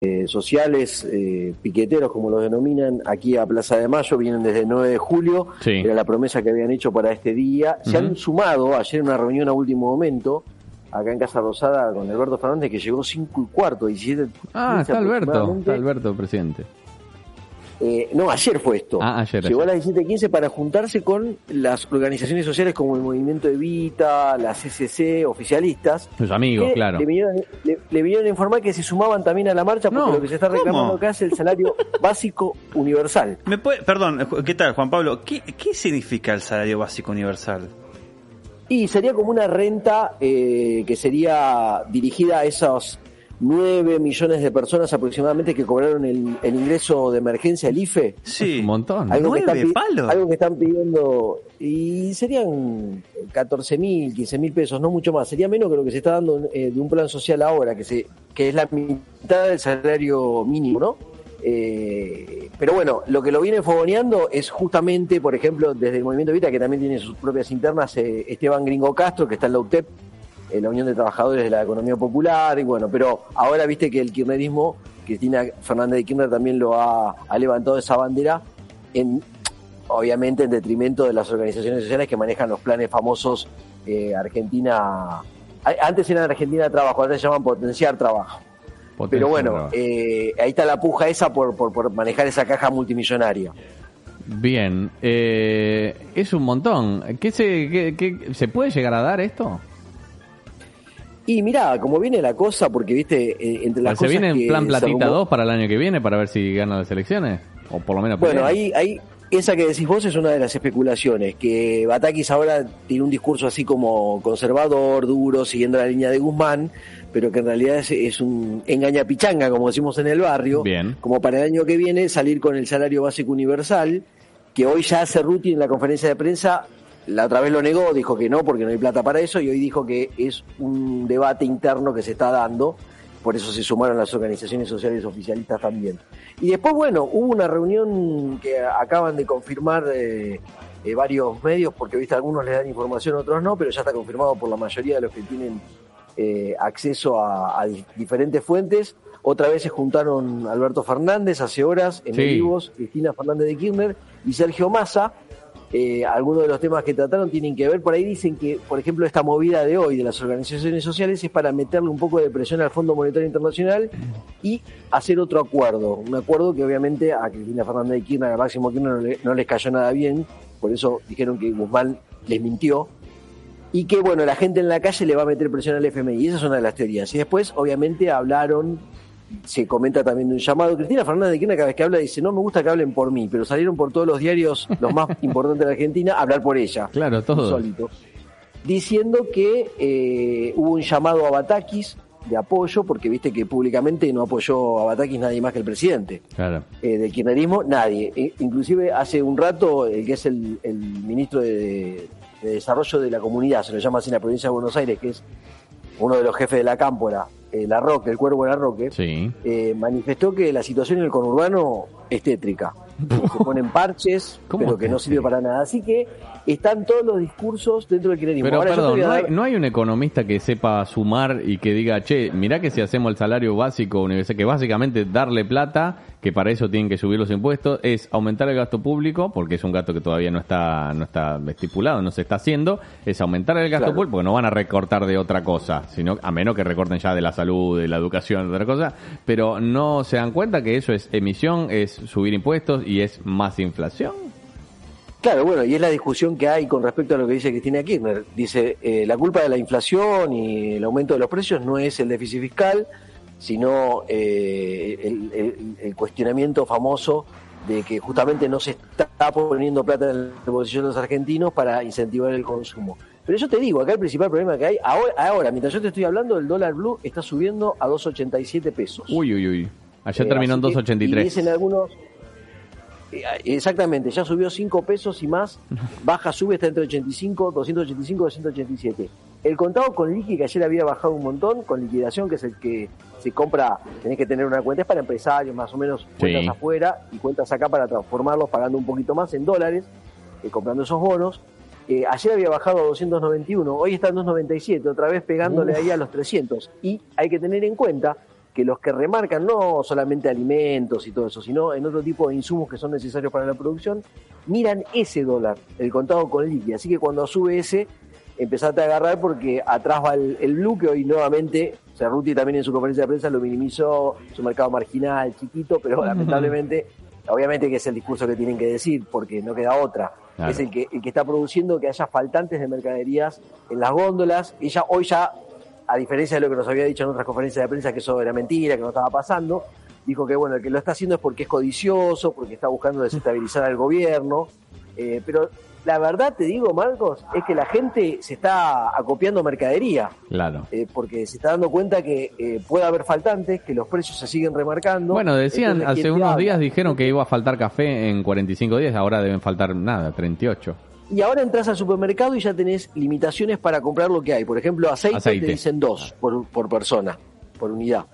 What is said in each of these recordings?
eh, sociales, eh, piqueteros como los denominan, aquí a Plaza de Mayo, vienen desde el 9 de julio, era la promesa que habían hecho para este día. Se han sumado ayer en una reunión a último momento, acá en Casa Rosada, con Alberto Fernández, que llegó 5 y cuarto, 17. Ah, está Alberto, está Alberto, presidente. Eh, no, ayer fue esto. Ah, ayer, Llegó a las 17.15 para juntarse con las organizaciones sociales como el Movimiento Evita, las CCC, oficialistas. Sus amigos, claro. Le vinieron, a informar que se sumaban también a la marcha porque lo que se está reclamando acá es el salario básico universal. ¿Me puede, perdón, ¿qué tal, Juan Pablo? ¿Qué, qué significa el salario básico universal? Y sería como una renta eh, que sería dirigida a esos 9 millones de personas aproximadamente que cobraron el, ingreso de emergencia, el IFE. Sí, un montón. Algo, que están, palos? algo que están pidiendo, y serían 14 mil, 15 mil pesos, no mucho más. Sería menos que lo que se está dando eh, de un plan social ahora, que, se, que es la mitad del salario mínimo, ¿no? Eh, pero bueno, lo que lo viene fogoneando es justamente, por ejemplo, desde el Movimiento Vita, que también tiene sus propias internas, eh, Esteban Gringo Castro, que está en la UTEP, la Unión de Trabajadores de la Economía Popular, y bueno, pero ahora viste que el kirchnerismo, Cristina Fernández de Kirchner también lo ha, levantado esa bandera, en, obviamente en detrimento de las organizaciones sociales que manejan los planes famosos eh, Argentina, antes eran Argentina Trabajo, ahora se llaman Potenciar Trabajo. Pero bueno, eh, ahí está la puja esa por, por, manejar esa caja multimillonaria. Bien, eh, es un montón. ¿Qué se, qué, ¿Se puede llegar a dar esto? Y mira, como viene la cosa, porque viste, eh, entre las ¿Se viene en plan platita 2 para el año que viene para ver si gana las elecciones? O por lo menos. Bueno, ahí, ahí, esa que decís vos es una de las especulaciones, que Batakis ahora tiene un discurso así como conservador, duro, siguiendo la línea de Guzmán, pero que en realidad es, es un engañapichanga, como decimos en el barrio, Bien. como para el año que viene salir con el salario básico universal, que hoy ya hace Ruti en la conferencia de prensa la otra vez lo negó, dijo que no, porque no hay plata para eso, y hoy dijo que es un debate interno que se está dando, por eso se sumaron las organizaciones sociales oficialistas también. Y después, bueno, hubo una reunión que acaban de confirmar eh, eh, varios medios, porque viste algunos les dan información, otros no, pero ya está confirmado por la mayoría de los que tienen eh, acceso a, diferentes fuentes. Otra vez se juntaron Alberto Fernández hace horas en vivos, Cristina Fernández de Kirchner y Sergio Massa eh, algunos de los temas que trataron tienen que ver, por ahí dicen que, por ejemplo, esta movida de hoy de las organizaciones sociales es para meterle un poco de presión al Fondo Monetario Internacional y hacer otro acuerdo, un acuerdo que obviamente a Cristina Fernández de Kirchner, a Máximo Kirchner no, les cayó nada bien, por eso dijeron que Guzmán les mintió, y que bueno, la gente en la calle le va a meter presión al FMI, esa es una de las teorías. Y después, obviamente, hablaron se comenta también de un llamado. Cristina Fernández de Kirchner cada vez que habla dice, no me gusta que hablen por mí, pero salieron por todos los diarios, los más importantes de Argentina, a hablar por ella. Claro, todo. Diciendo que eh, hubo un llamado a Batakis de apoyo, porque viste que públicamente no apoyó a Batakis nadie más que el presidente. Claro. Eh, del kirchnerismo, nadie. E, inclusive hace un rato, el que es el, ministro de, Desarrollo de la Comunidad, se lo llama así en la provincia de Buenos Aires, que es uno de los jefes de la cámpora, el la Roque, el cuervo de la Roque, eh, manifestó que la situación en el conurbano es tétrica. Se ponen parches, pero que no sirve para nada. Así que están todos los discursos dentro del kirchnerismo. Pero perdón, no, hay, un economista que sepa sumar y que diga, che, mirá que si hacemos el salario básico universal, que básicamente darle plata, que para eso tienen que subir los impuestos, es aumentar el gasto público, porque es un gasto que todavía no está, no está estipulado, no se está haciendo, es aumentar el gasto público, porque no van a recortar de otra cosa, sino a menos que recorten ya de la salud, de la educación, de otra cosa, pero no se dan cuenta que eso es emisión, es subir impuestos y es más inflación. Claro, bueno, y es la discusión que hay con respecto a lo que dice Cristina Kirchner. Dice, eh, la culpa de la inflación y el aumento de los precios no es el déficit fiscal, sino eh, el, cuestionamiento famoso de que justamente no se está poniendo plata en el bolsillo de los argentinos para incentivar el consumo. Pero yo te digo, acá el principal problema que hay, ahora, ahora mientras yo te estoy hablando, el dólar blue está subiendo a 2,87 pesos. Uy, uy, uy. Ayer Eh, terminó en así que- y 2.83. dicen algunos. Eh, Exactamente, ya subió 5 pesos y más. Baja, sube, está entre 85, 285, 287. El contado con liqui, que ayer había bajado un montón, con liquidación, que es el que se compra, tenés que tener una cuenta, es para empresarios, más o menos, cuentas Sí. afuera y cuentas acá para transformarlos pagando un poquito más en dólares, eh, comprando esos bonos. Eh, ayer había bajado a 291, hoy está en 297, otra vez pegándole ahí a los 300. Y hay que tener en cuenta que los que remarcan no solamente alimentos y todo eso, sino en otro tipo de insumos que son necesarios para la producción, miran ese dólar, el contado con liqui. Así que cuando sube ese, empezate a agarrar porque atrás va el, el blue, que hoy nuevamente, Cerruti también en su conferencia de prensa lo minimizó, su mercado marginal, chiquito, pero lamentablemente, obviamente que es el discurso que tienen que decir, porque no queda otra. Claro. Es el que, el que está produciendo que haya faltantes de mercaderías en las góndolas. Ella hoy ya a diferencia de lo que nos había dicho en otras conferencias de prensa, que eso era mentira, que no estaba pasando, dijo que bueno, el que lo está haciendo es porque es codicioso, porque está buscando desestabilizar al gobierno, eh, pero la verdad te digo, Marcos, es que la gente se está acopiando mercadería, Claro. eh, porque se está dando cuenta que eh, puede haber faltantes, que los precios se siguen remarcando. Bueno, decían, Entonces, hace ¿quién te unos días dijeron que iba a faltar café en 45 días, ahora deben faltar nada, 38. Y ahora entras al supermercado y ya tenés limitaciones para comprar lo que hay. Por ejemplo, aceite, Aceite. te dicen dos por, por persona, por unidad.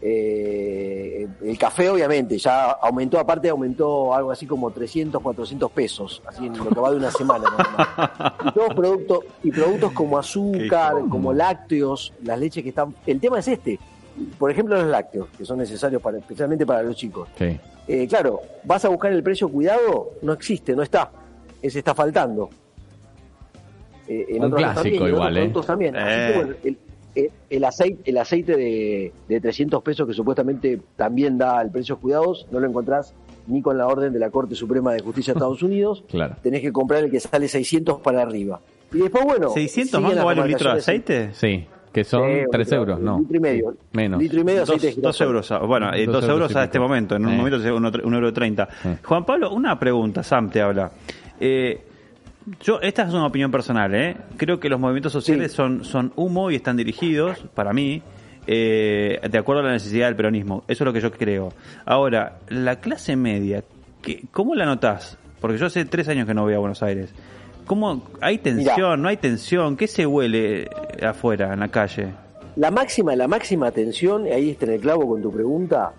Eh, el café, obviamente, ya aumentó, aparte aumentó algo así como 300, 400 pesos, así en lo que va de una semana. Y todos productos, y productos como azúcar, como lácteos, las leches que están... El tema es este. Por ejemplo, los lácteos, que son necesarios para, especialmente para los chicos. Sí. Eh, claro, vas a buscar el precio cuidado, no existe, no está. Ese está faltando. Eh, en Un otros clásico también, en otros igual, ¿eh? productos también. Así Eh. que, bueno, el, el- el aceite, el aceite de, de 300 pesos que supuestamente también da el precio cuidados, no lo encontrás ni con la orden de la Corte Suprema de Justicia de Estados Unidos. Claro. Tenés que comprar el que sale 600 para arriba. Y después, bueno... 600 siguen mangos las vale un litro de aceite. Sí, que son Sí, un 3 litro, euros, ¿no? litro y medio. Menos. Litro y medio de Dos, aceite de dos euros, a- bueno, eh, Dos dos, euros euros y a este momento, en un Sí. momento es un, un euro treinta. Sí. Juan Pablo, una pregunta, Sam te habla. Eh, yo, esta es una opinión personal, ¿eh? Creo que los movimientos sociales Sí. son, son humo y están dirigidos, para mí, eh, de acuerdo a la necesidad del peronismo. Eso es lo que yo creo. Ahora, la clase media, ¿qué, ¿cómo la notás? Porque yo hace tres años que no voy a Buenos Aires. ¿Cómo, ¿Hay tensión? ¿No hay tensión? ¿Qué se huele afuera, en la calle? La máxima, la máxima tensión, ahí está en el clavo con tu pregunta,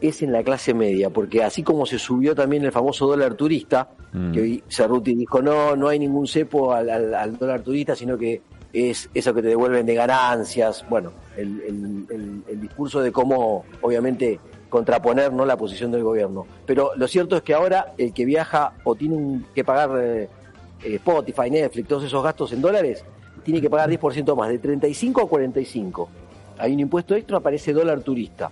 es en la clase media, porque así como se subió también el famoso dólar turista, Mm. que hoy Cerruti dijo, no, no hay ningún cepo al, al- al dólar turista, sino que es eso que te devuelven de ganancias, bueno, el, el- el- el discurso de cómo, obviamente, contraponer ¿no? la posición del gobierno. Pero lo cierto es que ahora el que viaja o tiene un- que pagar eh, Spotify, Netflix, todos esos gastos en dólares, tiene que pagar 10% más, de 35 a 45. Hay un impuesto extra, aparece dólar turista.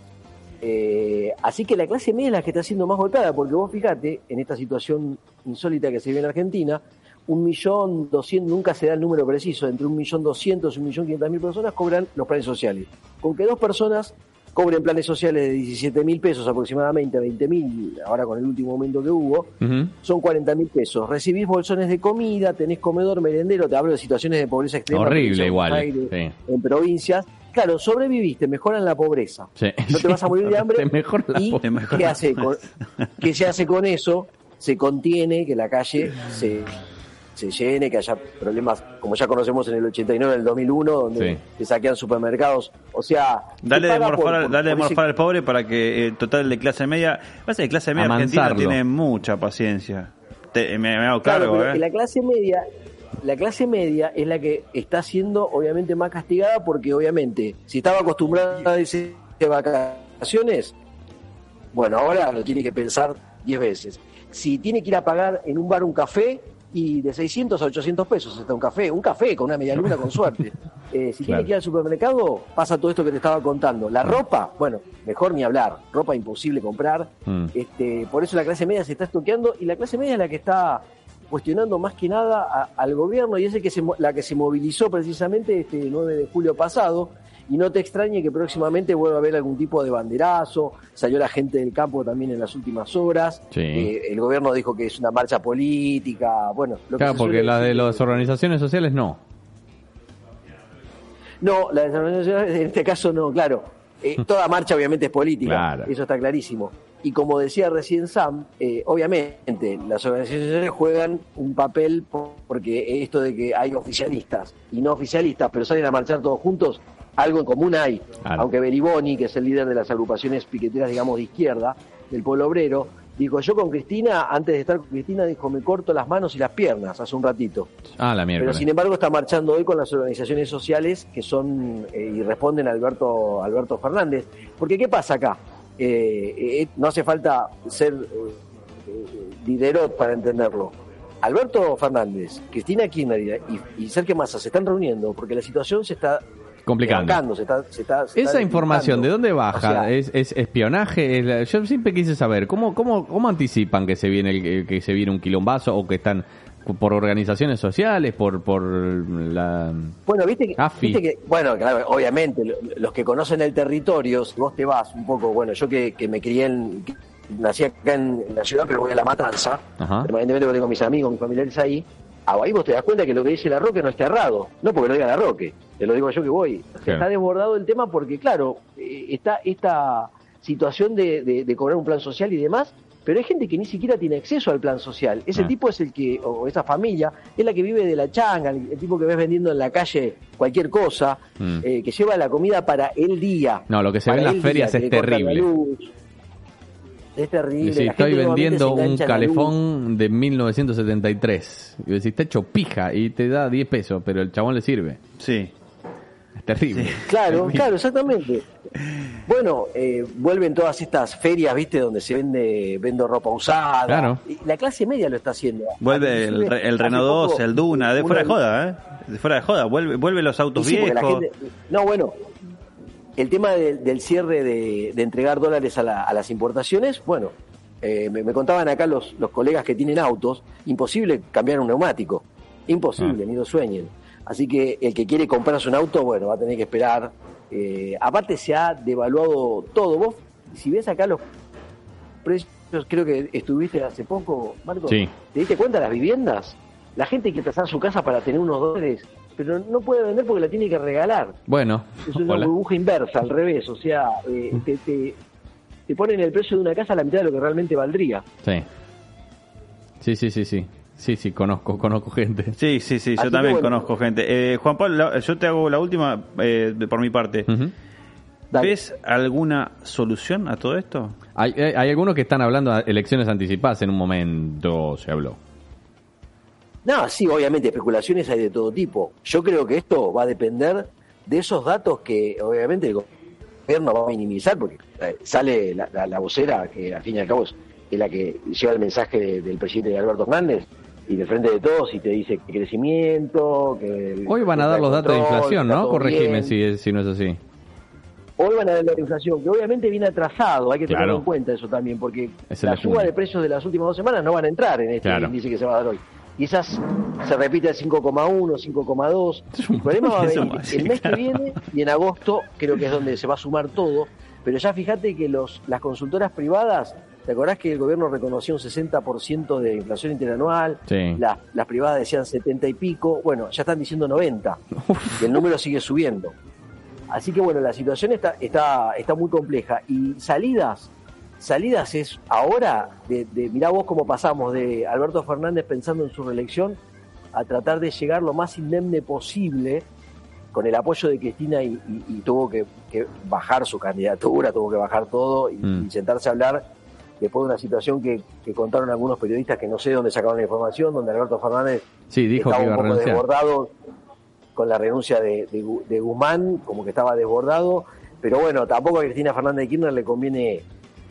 Eh, así que la clase media es la que está siendo más golpeada, porque vos fíjate, en esta situación insólita que se vive en Argentina, un millón doscientos, nunca se da el número preciso, entre un millón doscientos y un millón quinientas mil personas cobran los planes sociales. Con que dos personas cobren planes sociales de 17 mil pesos aproximadamente, 20 mil, ahora con el último aumento que hubo, son 40 mil pesos. Recibís bolsones de comida, tenés comedor, merendero, te hablo de situaciones de pobreza extrema. Horrible igual, sí. En provincias. Claro, sobreviviste, mejoran la pobreza. Sí. No te vas a morir de hambre. Te mejora la ¿Y. Te mejora qué, hace con, qué se hace con eso? Se contiene que la calle se, se llene, que haya problemas como ya conocemos en el 89, en el 2001, donde Sí. se saquean supermercados. O sea, Dale de morfar, por- al- por- dale de por ese- morfar al pobre para que eh, total de clase media. Pasa que clase media argentina tiene mucha paciencia. Te- me, me hago Claro, cargo, pero ¿eh? que la clase media, la clase media es la que está siendo obviamente más castigada porque obviamente si estaba acostumbrada a irse de vacaciones, bueno, ahora lo tiene que pensar 10 veces. Si tiene que ir a pagar en un bar un café y de 600 a 800 pesos está un café, un café con una media luna con suerte. Eh, si Claro. tiene que ir al supermercado, pasa todo esto que te estaba contando. La ropa, bueno, mejor ni hablar, ropa imposible comprar. Mm. Este, por eso la clase media se está estoqueando y la clase media es la que está cuestionando más que nada a- al gobierno y es el que se, la que se movilizó precisamente este 9 de julio pasado. Y no te extrañe que próximamente vuelva a haber algún tipo de banderazo. Salió la gente del campo también en las últimas horas. Sí. Eh, el gobierno dijo que es una marcha política. Bueno, lo que Claro, se porque la de las organizaciones sociales no. No, la desorganización en este caso no, claro. Eh, toda marcha obviamente es política, Claro. eso está clarísimo. Y como decía recién Sam, eh, obviamente las organizaciones juegan un papel po- porque esto de que hay oficialistas y no oficialistas, pero salen a marchar todos juntos, algo en común hay. Claro. Aunque Beriboni, que es el líder de las agrupaciones piqueteras, digamos, de izquierda, del pueblo obrero, dijo, yo con Cristina, antes de estar con Cristina, dijo, me corto las manos y las piernas hace un ratito. Ah, la mierda. Pero sin embargo está marchando hoy con las organizaciones sociales que son eh, y responden a Alberto, Alberto Fernández. Porque ¿qué pasa acá? Eh, eh, no hace falta ser eh, eh, Diderot para entenderlo. Alberto Fernández, Cristina Kirchner y, y Sergio Massa se están reuniendo porque la situación se está Complicando. se está, se está- se está Esa información, ¿de dónde baja? O sea, ¿Es, es espionaje? Es la- yo siempre quise saber, ¿cómo, cómo, cómo anticipan que se viene el- que se viene un quilombazo o que están por organizaciones sociales, por, por la... Bueno, viste que, AFI. viste que- bueno, claro, obviamente, lo- los que conocen el territorio, si vos te vas un poco, bueno, yo que, que me crié en, que nací acá en, la ciudad, pero voy a La Matanza, Ajá. permanentemente tengo mis amigos, mis familiares ahí, ah, ahí vos te das cuenta que lo que dice la Roque no está errado, no porque lo diga la Roque, te lo digo yo que voy. Claro. Está desbordado el tema porque, claro, eh, está esta situación de, de- de cobrar un plan social y demás, pero hay gente que ni siquiera tiene acceso al plan social. Ese Ah. tipo es el que, o esa familia, es la que vive de la changa, el, el tipo que ves vendiendo en la calle cualquier cosa, Mm. eh, que lleva la comida para el día. No, lo que se ve en las ferias día, es la terrible. luz. Es terrible. Estoy vendiendo un calefón de 1973. Y decís, está hecho pija y te da 10 pesos, pero el chabón le sirve. Sí. Terrible. Claro, claro, exactamente. Bueno, eh, vuelven todas estas ferias, ¿viste? Donde se vende vendo ropa usada. Claro. Y la clase media lo está haciendo. Vuelve el, el Renault 2, poco, el Duna, de fuera de joda, ¿eh? De fuera de joda. Vuelve, vuelve los autos sí, porque la viejos. gente- no, bueno, el tema del- del cierre de, de entregar dólares a, la- a las importaciones, bueno, eh, me, me contaban acá los, los colegas que tienen autos, imposible cambiar un neumático, imposible, Ah. ni lo sueñen. Así que el que quiere comprarse un auto, bueno, va a tener que esperar. Eh, aparte se ha devaluado todo. Vos, si ves acá los precios, creo que estuviste hace poco, Marco, Sí. ¿te diste cuenta de las viviendas? La gente quiere tasar su casa para tener unos dólares, pero no puede vender porque la tiene que regalar. Bueno, Es una hola. burbuja inversa, al revés. O sea, eh, te, te, te ponen el precio de una casa a la mitad de lo que realmente valdría. Sí. Sí, sí, sí, sí. Sí, sí, conozco, conozco gente. Sí, sí, sí, yo también bueno. conozco gente. Eh, Juan Pablo, la- yo te hago la última eh, por mi parte. Ujú. Dale. ¿Ves alguna solución a todo esto? Hay, hay hay algunos que están hablando de elecciones anticipadas en un momento, se habló. No, sí, obviamente, especulaciones hay de todo tipo. Yo creo que esto va a depender de esos datos que, obviamente, el gobierno va a minimizar, porque eh, sale la, la- la vocera, que al fin y al cabo es, es la que lleva el mensaje de- del presidente Alberto Hernández, y de frente de todos, y te dice que crecimiento, que... el- Hoy van a dar los datos de inflación, ¿no? Corregime si, si no es así. Hoy van a ver la inflación, que obviamente viene atrasado, hay que tener Claro. en cuenta eso también, porque Es el la suba de precios de las últimas dos semanas no van a entrar en este Claro. índice que se va a dar hoy. Y esas se repite al 5,1, 5,2. Es un El problema va a venir el mes que viene y en agosto creo que es donde se va a sumar todo. Pero ya fíjate que los, las consultoras privadas, ¿te acordás que el gobierno reconocía un 60% de inflación interanual? Sí. Las, las privadas decían 70 y pico. Bueno, ya están diciendo 90. Y el número sigue subiendo. Así que bueno, la situación está, está, está muy compleja. Y salidas, salidas es ahora, de, de mirá vos cómo pasamos de Alberto Fernández pensando en su reelección a tratar de llegar lo más indemne posible con el apoyo de Cristina y, y- y tuvo que, que bajar su candidatura, tuvo que bajar todo y, Mm. y sentarse a hablar después de una situación que, que contaron algunos periodistas que no sé dónde sacaron la información, donde Alberto Fernández Sí, dijo estaba que iba un poco desbordado con la renuncia de, de Gu- de Guzmán, como que estaba desbordado, pero bueno, tampoco a Cristina Fernández de Kirchner le conviene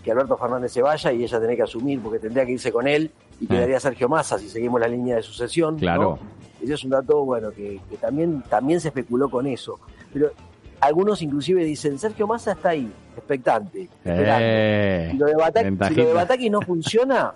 que Alberto Fernández se vaya y ella tenía que asumir porque tendría que irse con él y quedaría Sergio Massa si seguimos la línea de sucesión. ¿no? Claro. Ese es un dato, bueno, que, que también, también se especuló con eso. Pero algunos inclusive dicen, Sergio Massa está ahí, expectante. Eh, Si lo de Bataki, si ventajita. lo de Bataki no funciona,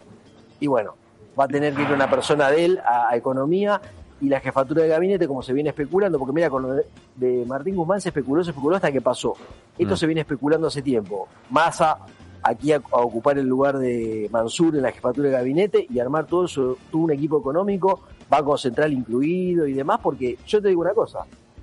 y bueno, va a tener que ir una persona de él a, a economía y la jefatura de gabinete, como se viene especulando, porque mira, con lo de, de Martín Guzmán se especuló, se especuló hasta que pasó. Esto Mm. se viene especulando hace tiempo. Massa aquí a, a ocupar el lugar de Mansur en la jefatura de gabinete y armar todo eso, todo un equipo económico, Banco Central incluido y demás, porque yo te digo una cosa,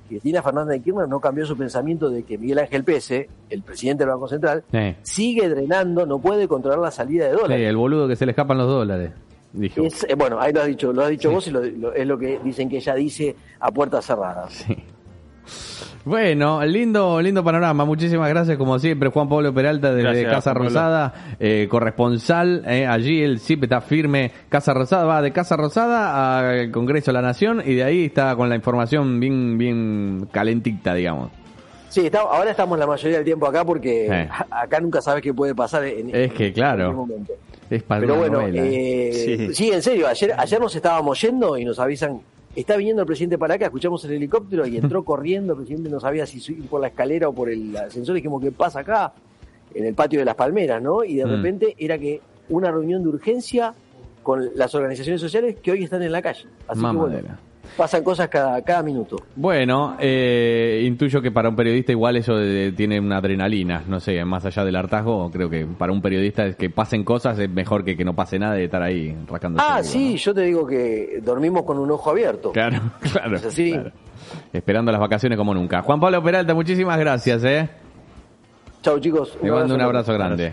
Cristina Fernández de Kirchner no cambió su pensamiento de que Miguel Ángel Pese, el presidente del Banco Central, Sí. sigue drenando, no puede controlar la salida de Sí, dólares. el boludo que se le escapan los dólares. Dijo. Es, eh, bueno, ahí lo has dicho, lo has dicho vos y lo- lo- es lo que dicen que ella dice a puertas cerradas. Sí. Bueno, lindo, lindo panorama. Muchísimas gracias, como siempre, Juan Pablo Peralta desde Gracias, Casa. Rosada, eh, corresponsal. eh, allí el CIP está firme. Casa Rosada va de Casa Rosada al Congreso de la Nación y de ahí está con la información bien, bien calentita, digamos. Sí, está- ahora estamos la mayoría del tiempo acá porque acá nunca sabes qué puede pasar en, Es que, claro. en momento. Es para Pero bueno, novela. eh, Sí. sí. en serio, ayer, ayer nos estábamos yendo y nos avisan, está viniendo el presidente para acá, escuchamos el helicóptero y entró corriendo, el presidente no sabía si subir por la escalera o por el ascensor, dijimos, ¿qué pasa acá? En el patio de las palmeras, ¿no? Y de Mm. repente era que una reunión de urgencia con las organizaciones sociales que hoy están en la calle. Así que bueno. Pasan cosas cada, cada minuto. Bueno, eh, intuyo que para un periodista igual eso de- tiene una adrenalina, no sé, más allá del hartazgo, creo que para un periodista es que pasen cosas es mejor que que no pase nada de estar ahí rascando. Ah, sí, yo te digo que dormimos con un ojo abierto. Claro, claro, Es así. claro. Esperando las vacaciones como nunca. Juan Pablo Peralta, muchísimas gracias, ¿eh? Chau chicos. Te mando un abrazo grande.